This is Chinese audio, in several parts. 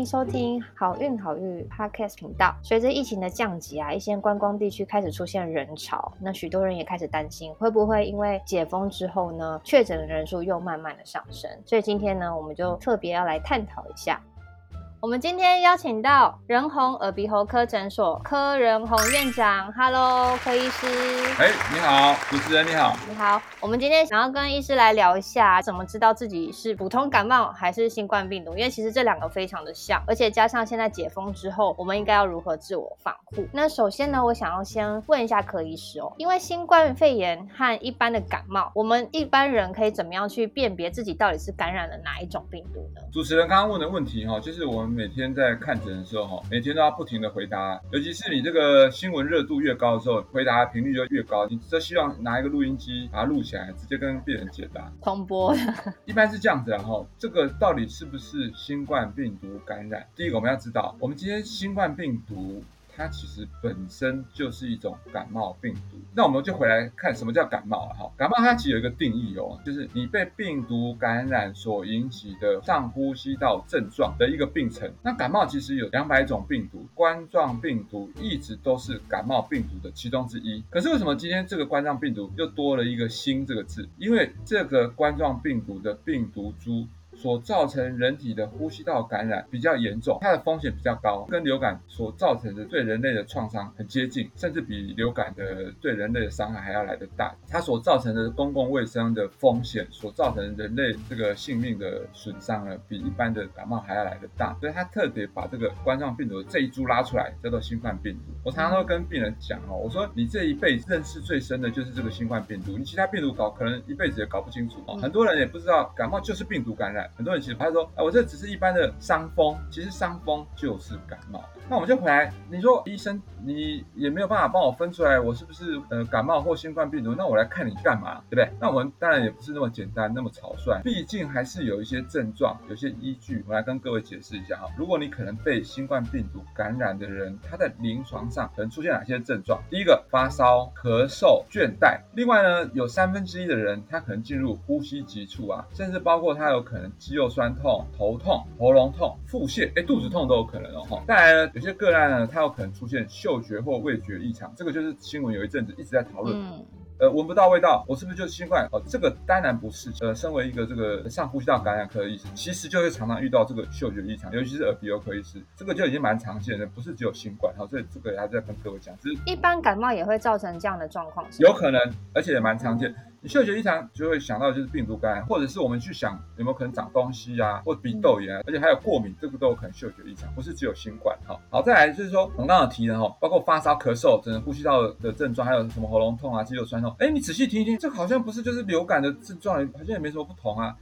欢迎收听好运好运 Podcast 频道。随着疫情的降级啊，一些观光地区开始出现人潮，那许多人也开始担心，会不会因为解封之后呢，确诊的人数又慢慢的上升？所以今天呢，我们就特别要来探讨一下。我们今天邀请到仁宏耳鼻喉科诊所柯仁宏院长，Hello，柯医师。哎，你好，主持人你好。你好，我们今天想要跟医师来聊一下，怎么知道自己是普通感冒还是新冠病毒？因为其实这两个非常的像，而且加上现在解封之后，我们应该要如何自我防护？那首先呢，我想要先问一下柯医师哦，因为新冠肺炎和一般的感冒，我们一般人可以怎么样去辨别自己到底是感染了哪一种病毒呢？主持人刚刚问的问题哈，就是我们。每天在看诊的时候，哈，每天都要不停的回答，尤其是你这个新闻热度越高的时候，回答频率就越高。你这希望拿一个录音机把它录起来，直接跟病人解答。通播，一般是这样子，然后这个到底是不是新冠病毒感染？第一个我们要知道，我们今天新冠病毒。它其实本身就是一种感冒病毒，那我们就回来看什么叫感冒了哈。感冒它其实有一个定义哦，就是你被病毒感染所引起的上呼吸道症状的一个病程。那感冒其实有两百种病毒，冠状病毒一直都是感冒病毒的其中之一。可是为什么今天这个冠状病毒又多了一个“新”这个字？因为这个冠状病毒的病毒株。所造成人体的呼吸道感染比较严重，它的风险比较高，跟流感所造成的对人类的创伤很接近，甚至比流感的对人类的伤害还要来得大。它所造成的公共卫生的风险，所造成人类这个性命的损伤呢，比一般的感冒还要来得大。所以它特别把这个冠状病毒这一株拉出来，叫做新冠病毒。我常常都跟病人讲哦，我说你这一辈子认识最深的就是这个新冠病毒，你其他病毒搞可能一辈子也搞不清楚哦。很多人也不知道感冒就是病毒感染。很多人其实他说，哎，我这只是一般的伤风，其实伤风就是感冒。那我们就回来，你说医生，你也没有办法帮我分出来，我是不是呃感冒或新冠病毒？那我来看你干嘛，对不对？那我们当然也不是那么简单，那么草率，毕竟还是有一些症状，有些依据。我来跟各位解释一下哈。如果你可能被新冠病毒感染的人，他在临床上可能出现哪些症状？第一个，发烧、咳嗽、倦怠。另外呢，有三分之一的人，他可能进入呼吸急促啊，甚至包括他有可能肌肉酸痛、头痛、喉咙痛、腹泻，哎，肚子痛都有可能哦。哈，再来呢？有些个案呢，它有可能出现嗅觉或味觉异常，这个就是新闻有一阵子一直在讨论。呃，闻不到味道，我是不是就是新冠？哦，这个当然不是。呃，身为一个这个上呼吸道感染科的医生，其实就会常常遇到这个嗅觉异常，尤其是耳鼻喉科医师，这个就已经蛮常见的，不是只有新冠。好，所以这个还是要跟各位讲，是一般感冒也会造成这样的状况，有可能，而且也蛮常见。你嗅觉异常就会想到就是病毒感染，或者是我们去想有没有可能长东西啊，或鼻窦炎，而且还有过敏，这个都有可能嗅觉异常，不是只有新冠。哈，好，再来就是说我们刚刚提的哈，包括发烧、咳嗽、整个呼吸道的症状，还有什么喉咙痛啊、肌肉酸痛，哎，你仔细听一听，这好像不是就是流感的症状，好像也没什么不同啊。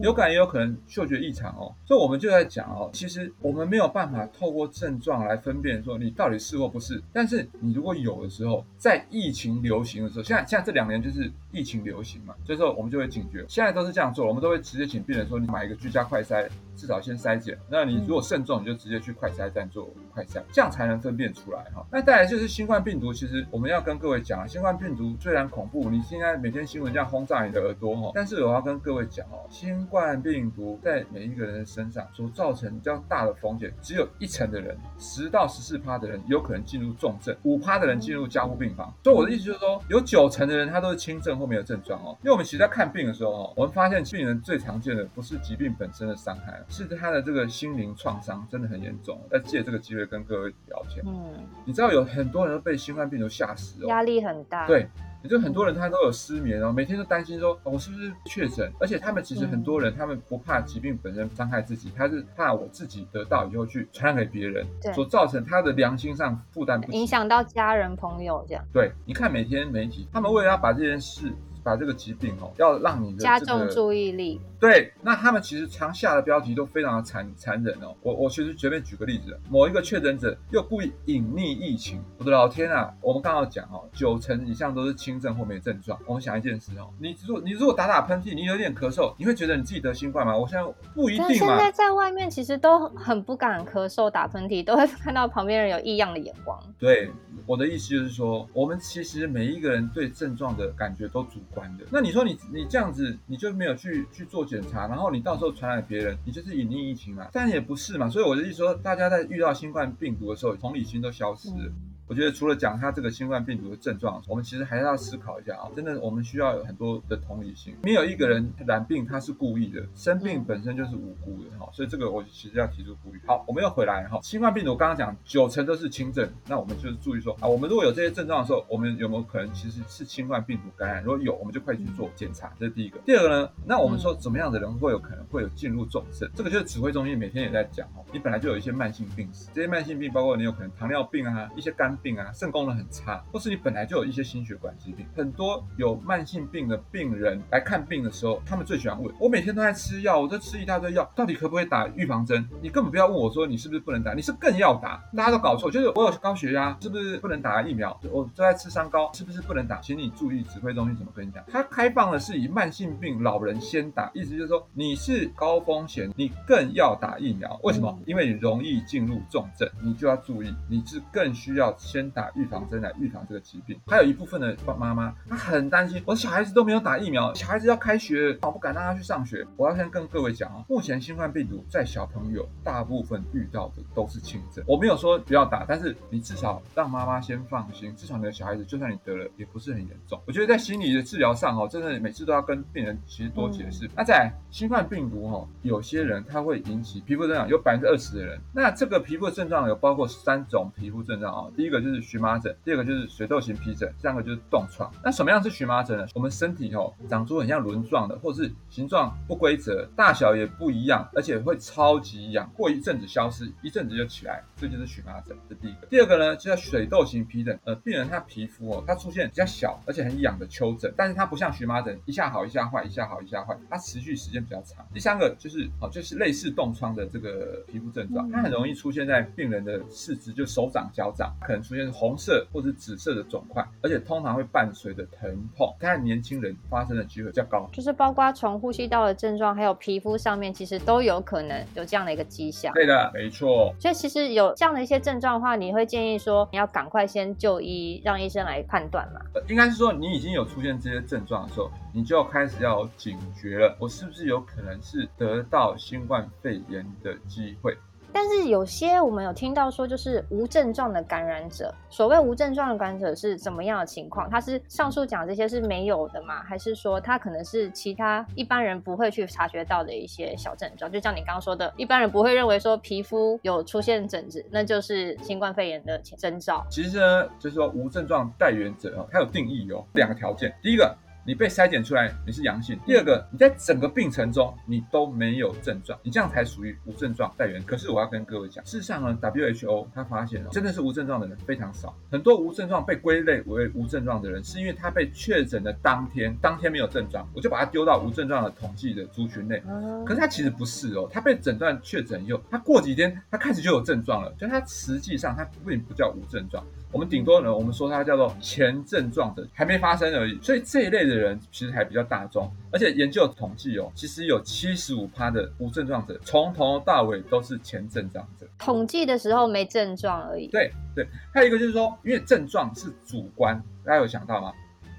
流感也有可能嗅觉异常哦，所以我们就在讲哦，其实我们没有办法透过症状来分辨说你到底是或不是。但是你如果有的时候，在疫情流行的时候，现在现在这两年就是疫情流行嘛，所以说我们就会警觉。现在都是这样做，我们都会直接请病人说，你买一个居家快筛，至少先筛检。那你如果慎重，你就直接去快筛站做快筛，这样才能分辨出来哈。那再来就是新冠病毒，其实我们要跟各位讲，新冠病毒虽然恐怖，你现在每天新闻这样轰炸你的耳朵哈，但是我要跟各位讲哦。新冠病毒在每一个人的身上所造成比较大的风险，只有一成的人，十到十四趴的人有可能进入重症，五趴的人进入加护病房。所以我的意思就是说，有九成的人他都是轻症或没有症状哦。因为我们其实在看病的时候哦，我们发现病人最常见的不是疾病本身的伤害，是他的这个心灵创伤真的很严重。要借这个机会跟各位聊天。嗯，你知道有很多人都被新冠病毒吓死哦，压力很大。对。也就很多人他都有失眠哦，每天都担心说我是不是确诊，而且他们其实很多人他们不怕疾病本身伤害自己，他是怕我自己得到以后去传染给别人，所造成他的良心上负担不影响到家人朋友这样。对，你看每天媒体，他们为了要把这件事。把这个疾病哦，要让你的加重注意力。对，那他们其实常下的标题都非常的残残忍哦。我我其实随便举个例子，某一个确诊者又故意隐匿疫情。我的老天啊！我们刚刚讲哦，九成以上都是轻症或没症状。我们想一件事哦，你如你如果打打喷嚏，你有点咳嗽，你会觉得你自己得新冠吗？我现在不一定嘛。现在在外面其实都很不敢咳嗽、打喷嚏，都会看到旁边人有异样的眼光。对。我的意思就是说，我们其实每一个人对症状的感觉都主观的。那你说你你这样子，你就没有去去做检查，然后你到时候传染别人，你就是隐匿疫情嘛？但也不是嘛。所以我的意思说，大家在遇到新冠病毒的时候，同理心都消失了。我觉得除了讲他这个新冠病毒的症状，我们其实还是要思考一下啊，真的我们需要有很多的同理心。没有一个人染病他是故意的，生病本身就是无辜的哈，所以这个我其实要提出呼吁。好，我们又回来哈，新冠病毒刚刚讲九成都是轻症，那我们就是注意说啊，我们如果有这些症状的时候，我们有没有可能其实是新冠病毒感染？如果有，我们就快去做检查，这是第一个。第二个呢，那我们说怎么样的人会有可能会有进入重症？这个就是指挥中心每天也在讲哦，你本来就有一些慢性病史，这些慢性病包括你有可能糖尿病啊，一些肝病啊，肾功能。很差，或是你本来就有一些心血管疾病，很多有慢性病的病人来看病的时候，他们最喜欢问我：每天都在吃药，我在吃一大堆药，到底可不可以打预防针？你根本不要问我说你是不是不能打，你是更要打。大家都搞错，就是我有高血压，是不是不能打疫苗？我都在吃三高，是不是不能打？请你注意指挥中心怎么跟你讲。他开放的是以慢性病老人先打，意思就是说你是高风险，你更要打疫苗。为什么？因为你容易进入重症，你就要注意，你是更需要先打预防。针来预防这个疾病，还有一部分的妈妈，她很担心，我的小孩子都没有打疫苗，小孩子要开学，我不敢让他去上学。我要先跟各位讲啊，目前新冠病毒在小朋友大部分遇到的都是轻症，我没有说不要打，但是你至少让妈妈先放心，至少你的小孩子就算你得了，也不是很严重。我觉得在心理的治疗上哦，真的每次都要跟病人其实多解释。那在新冠病毒哈，有些人他会引起皮肤症状，有百分之二十的人，那这个皮肤的症状有包括三种皮肤症状啊，第一个就是荨麻疹。第二个就是水痘型皮疹，第三个就是冻疮。那什么样是荨麻疹呢？我们身体哦长出很像轮状的，或是形状不规则，大小也不一样，而且会超级痒，过一阵子消失，一阵子就起来，这就是荨麻疹。这第一个。第二个呢，就叫水痘型皮疹。呃，病人他皮肤哦，他出现比较小而且很痒的丘疹，但是它不像荨麻疹，一下好一下坏，一下好一下坏，它持续时间比较长。第三个就是哦，就是类似冻疮的这个皮肤症状，它很容易出现在病人的四肢，就手掌、脚掌，可能出现红色。或者紫色的肿块，而且通常会伴随着疼痛，在年轻人发生的机会较高。就是包括从呼吸道的症状，还有皮肤上面，其实都有可能有这样的一个迹象。对的，没错。所以其实有这样的一些症状的话，你会建议说你要赶快先就医，让医生来判断嘛？应该是说你已经有出现这些症状的时候，你就要开始要警觉了，我是不是有可能是得到新冠肺炎的机会？但是有些我们有听到说，就是无症状的感染者。所谓无症状的感染者是怎么样的情况？他是上述讲这些是没有的吗？还是说他可能是其他一般人不会去察觉到的一些小症状？就像你刚刚说的，一般人不会认为说皮肤有出现疹子，那就是新冠肺炎的征兆。其实呢，就是说无症状带源者哦，它有定义哦，两个条件。第一个。你被筛检出来你是阳性，第二个你在整个病程中你都没有症状，你这样才属于无症状带源。可是我要跟各位讲，事实上呢，WHO 他发现哦，真的是无症状的人非常少，很多无症状被归类为无症状的人，是因为他被确诊的当天，当天没有症状，我就把他丢到无症状的统计的族群内。可是他其实不是哦，他被诊断确诊以后，他过几天他开始就有症状了，就他实际上他并不叫无症状。我们顶多呢，我们说他叫做前症状的，还没发生而已。所以这一类的人其实还比较大众，而且研究统计哦，其实有七十五趴的无症状者，从头到尾都是前症状者。统计的时候没症状而已。对对，还有一个就是说，因为症状是主观，大家有想到吗？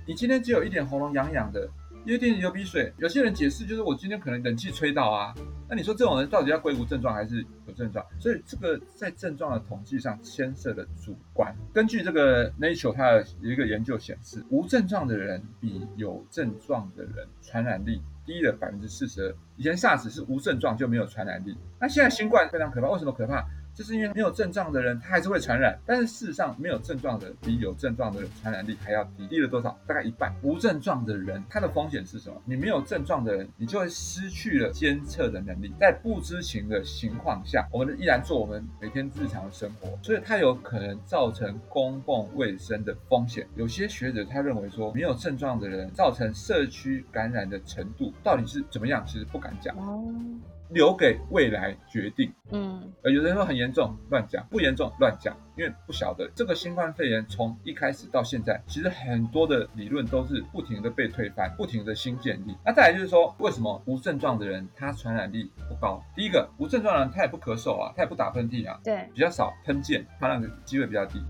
你今天只有一点喉咙痒痒的。有点流鼻水，有些人解释就是我今天可能冷气吹到啊，那你说这种人到底要归无症状还是有症状？所以这个在症状的统计上牵涉的主观。根据这个 Nature 它的一个研究显示，无症状的人比有症状的人传染力低了百分之四十二。以前 SARS 是无症状就没有传染力，那现在新冠非常可怕，为什么可怕？就是因为没有症状的人，他还是会传染。但是事实上，没有症状的比有症状的传染力还要低，低了多少？大概一半。无症状的人，他的风险是什么？你没有症状的人，你就会失去了监测的能力，在不知情的情况下，我们依然做我们每天日常的生活，所以它有可能造成公共卫生的风险。有些学者他认为说，没有症状的人造成社区感染的程度到底是怎么样？其实不敢讲。留给未来决定。嗯，呃，有人说很严重，乱讲；不严重，乱讲。因为不晓得这个新冠肺炎从一开始到现在，其实很多的理论都是不停的被推翻，不停的新建立。那再来就是说，为什么无症状的人他传染力不高？第一个，无症状的人他也不咳嗽啊，他也不打喷嚏啊，对，比较少喷溅，他那个机会比较低。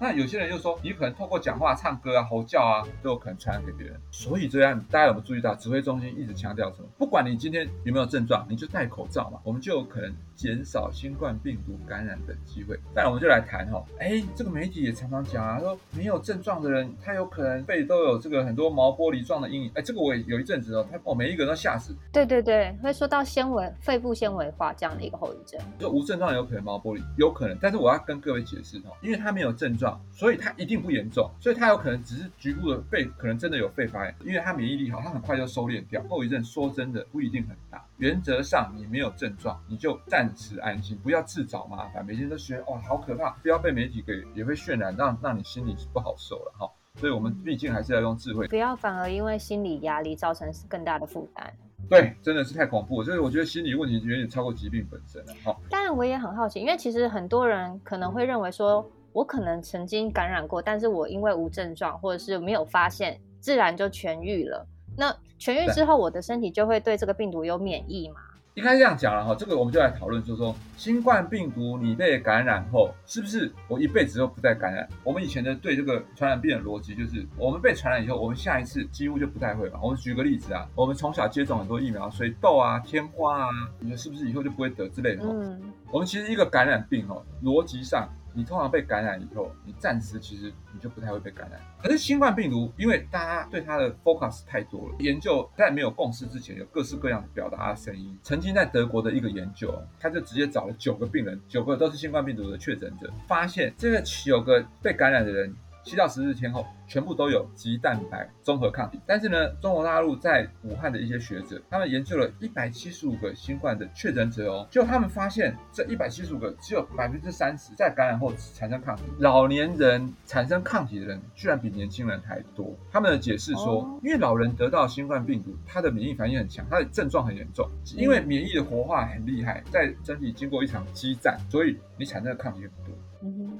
那有些人就说，你可能透过讲话、唱歌啊、吼叫啊，都有可能传染给别人。所以这样，大家有没有注意到，指挥中心一直强调什么？不管你今天有没有症状，你就戴口罩嘛，我们就有可能减少新冠病毒感染的机会。那我们就来谈哈，哎，这个媒体也常常讲啊，说没有症状的人，他有可能肺都有这个很多毛玻璃状的阴影。哎，这个我也有一阵子哦，他哦，每一个人都吓死。对对对，会说到纤维、肺部纤维化这样的一个后遗症。就无症状有可能毛玻璃，有可能，但是我要跟各位解释哦，因为他没有症状，所以他一定不严重，所以他有可能只是局部的肺，可能真的有肺发炎，因为他免疫力好，他很快就收敛掉。后遗症说真的不一定很大，原则上你没有症状，你就暂时安心，不要自找麻烦。每天都觉得哇好可怕，不要被媒体给也会渲染，让让你心里不好受了哈。所以我们毕竟还是要用智慧，不要反而因为心理压力造成更大的负担。对，真的是太恐怖，就是我觉得心理问题远远超过疾病本身了哈。当然，我也很好奇，因为其实很多人可能会认为说，我可能曾经感染过，但是我因为无症状或者是没有发现，自然就痊愈了。那痊愈之后，我的身体就会对这个病毒有免疫嘛？应该这样讲了哈，这个我们就来讨论，就是说新冠病毒你被感染后，是不是我一辈子都不再感染？我们以前的对这个传染病的逻辑就是，我们被传染以后，我们下一次几乎就不太会了。我们举个例子啊，我们从小接种很多疫苗，水痘啊、天花啊，你说是不是以后就不会得之类的？嗯，我们其实一个感染病哦，逻辑上。你通常被感染以后，你暂时其实你就不太会被感染。可是新冠病毒，因为大家对它的 focus 太多了，研究在没有共识之前，有各式各样的表达的声音。曾经在德国的一个研究，他就直接找了九个病人，九个都是新冠病毒的确诊者，发现这个九个被感染的人。七到十日天后，全部都有肌蛋白综合抗体。但是呢，中国大陆在武汉的一些学者，他们研究了一百七十五个新冠的确诊者哦，就他们发现这一百七十五个只有百分之三十在感染后产生抗体。老年人产生抗体的人居然比年轻人还多。他们的解释说，因为老人得到新冠病毒，他的免疫反应很强，他的症状很严重，因为免疫的活化很厉害，在身体经过一场激战，所以你产生的抗体很多。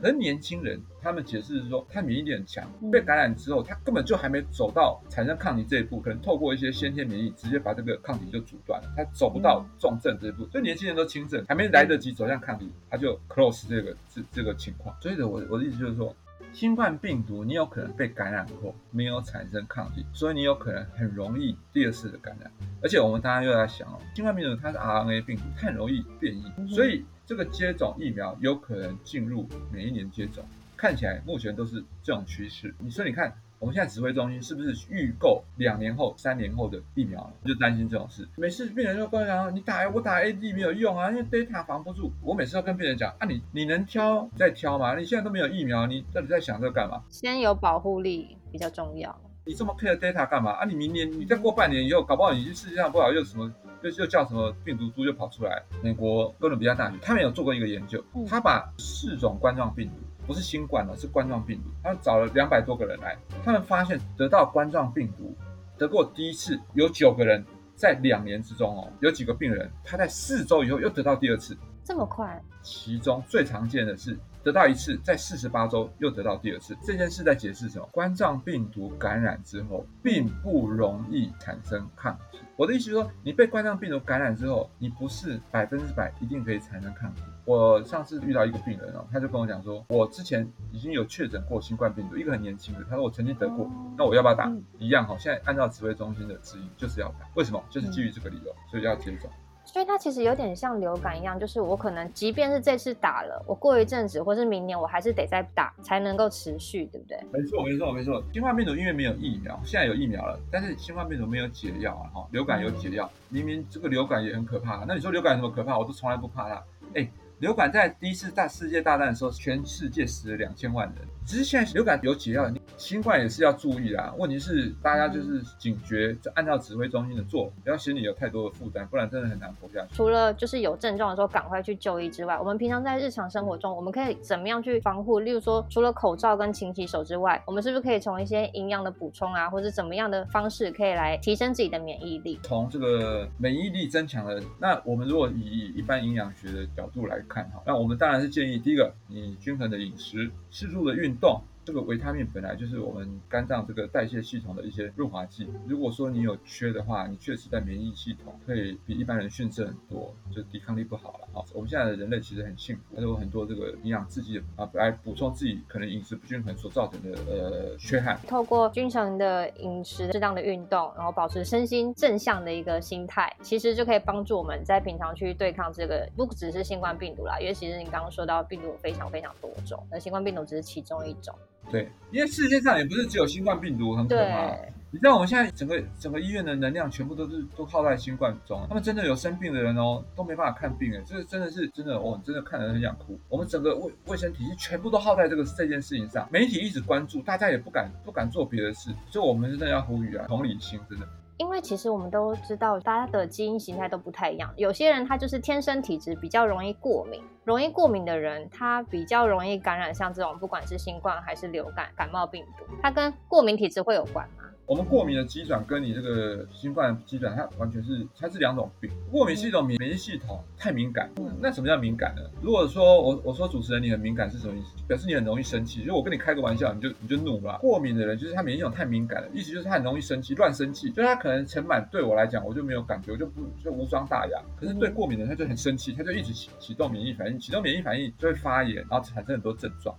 可是年轻人，他们解释是说，他免疫力很强，被感染之后，他根本就还没走到产生抗体这一步，可能透过一些先天免疫，直接把这个抗体就阻断了，他走不到重症这一步。所以年轻人都轻症，还没来得及走向抗体，他就 close 这个这这个情况。所以的，我我的意思就是说，新冠病毒你有可能被感染后没有产生抗体，所以你有可能很容易第二次的感染。而且我们大家又在想哦，新冠病毒它是 RNA 病毒，它很容易变异，所以。这个接种疫苗有可能进入每一年接种，看起来目前都是这种趋势。你说，你看我们现在指挥中心是不是预购两年后、三年后的疫苗了？就担心这种事。每次病人就跟我讲，你打我打 A D 没有用啊，因为 data 防不住。我每次都跟病人讲，啊，你你能挑再挑嘛？你现在都没有疫苗，你到底在想这个干嘛？先有保护力比较重要。你这么 care data 干嘛？啊，你明年你再过半年以后，搞不好你世界上不好又什么？就就叫什么病毒株就跑出来。美国哥伦比亚大学他们有做过一个研究，他把四种冠状病毒，不是新冠了，是冠状病毒，他们找了两百多个人来，他们发现得到冠状病毒得过第一次有九个人，在两年之中哦，有几个病人他在四周以后又得到第二次，这么快？其中最常见的是。得到一次，在四十八周又得到第二次，这件事在解释什么？冠状病毒感染之后，并不容易产生抗体。我的意思是说，你被冠状病毒感染之后，你不是百分之百一定可以产生抗体。我上次遇到一个病人哦，他就跟我讲说，我之前已经有确诊过新冠病毒，一个很年轻的，他说我曾经得过，那我要不要打？一样哈，现在按照指挥中心的指引，就是要打。为什么？就是基于这个理由，所以要接种。所以它其实有点像流感一样，就是我可能即便是这次打了，我过一阵子或是明年我还是得再打才能够持续，对不对？没错，没错，没错。新冠病毒因为没有疫苗，现在有疫苗了，但是新冠病毒没有解药啊！哈，流感有解药，明明这个流感也很可怕。那你说流感有什么可怕？我都从来不怕它。哎，流感在第一次大世界大战的时候，全世界死了两千万人。只是现在流感有解药，新冠也是要注意啦。问题是大家就是警觉，就按照指挥中心的做，不要心里有太多的负担，不然真的很难活下去。除了就是有症状的时候赶快去就医之外，我们平常在日常生活中，我们可以怎么样去防护？例如说，除了口罩跟勤洗手之外，我们是不是可以从一些营养的补充啊，或者怎么样的方式可以来提升自己的免疫力？从这个免疫力增强的，那我们如果以一般营养学的角度来看哈，那我们当然是建议第一个，你均衡的饮食，适度的运动。这个维他命本来就是我们肝脏这个代谢系统的一些润滑剂。如果说你有缺的话，你确实在免疫系统会比一般人逊色很多，就抵抗力不好了。啊，我们现在的人类其实很幸福，还有很多这个营养制剂啊，来补充自己可能饮食不均衡所造成的呃缺憾。透过均衡的饮食、适当的运动，然后保持身心正向的一个心态，其实就可以帮助我们在平常去对抗这个不只是新冠病毒啦，因为其实你刚刚说到病毒非常非常多种，那新冠病毒只是其中一种。对，因为世界上也不是只有新冠病毒很可怕。你知道我们现在整个整个医院的能量全部都是都耗在新冠中，他们真的有生病的人哦，都没办法看病哎，这真的是真的哦，真的看得很想哭。我们整个卫卫生体系全部都耗在这个这件事情上，媒体一直关注，大家也不敢不敢做别的事，所以我们真的要呼吁啊，同理心真的。因为其实我们都知道，大家的基因形态都不太一样。有些人他就是天生体质比较容易过敏，容易过敏的人，他比较容易感染像这种不管是新冠还是流感、感冒病毒，它跟过敏体质会有关吗？我们过敏的机转跟你这个新冠机转，它完全是它是两种病。过敏是一种免疫系统太敏感。那什么叫敏感呢？如果说我我说主持人你很敏感是什么意思？表示你很容易生气。如果我跟你开个玩笑，你就你就怒了。过敏的人就是他免疫系统太敏感了，意思就是他很容易生气，乱生气。就他可能尘螨对我来讲我就没有感觉，我就不就无伤大雅。可是对过敏的人他就很生气，他就一直启启动免疫反应，启动免疫反应就会发炎，然后产生很多症状。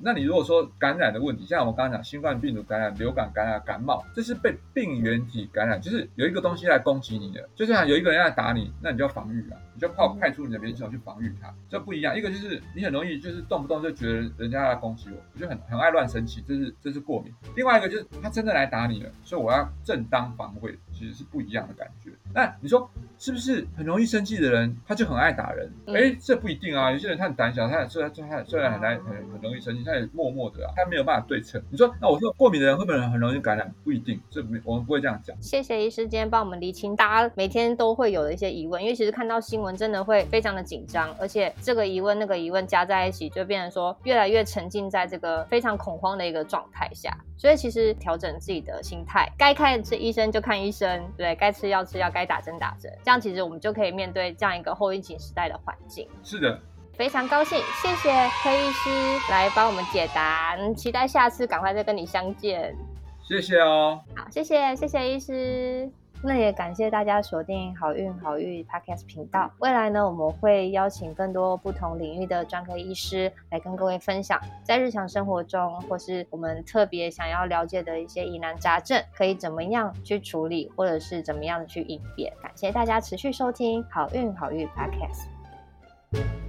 那你如果说感染的问题，像我们刚刚讲新冠病毒感染、流感感染、感冒，这是被病原体感染，就是有一个东西来攻击你的，就像有一个人要打你，那你就要防御啊，你就靠派出你的免疫系统去防御它，这不一样。一个就是你很容易就是动不动就觉得人家来攻击我，我就很很爱乱生气，这是这是过敏。另外一个就是他真的来打你了，所以我要正当防卫，其实是不一样的感觉。那你说是不是很容易生气的人他就很爱打人？哎，这不一定啊，有些人他很胆小，他虽然他虽然很难很很容易生气。他也默默的啊，他没有办法对称。你说，那我说过敏的人会不会很容易感染？不一定，这没我们不会这样讲。谢谢医师今天帮我们厘清大家每天都会有的一些疑问，因为其实看到新闻真的会非常的紧张，而且这个疑问那个疑问加在一起，就变成说越来越沉浸在这个非常恐慌的一个状态下。所以其实调整自己的心态，该看是医生就看医生，对，该吃药吃药，该打针打针，这样其实我们就可以面对这样一个后疫情时代的环境。是的。非常高兴，谢谢柯医师来帮我们解答，期待下次赶快再跟你相见。谢谢哦。好，谢谢谢谢医师。那也感谢大家锁定好运好运 Podcast 频道。未来呢，我们会邀请更多不同领域的专科医师来跟各位分享，在日常生活中或是我们特别想要了解的一些疑难杂症，可以怎么样去处理，或者是怎么样的去应变。感谢大家持续收听好运好运 Podcast。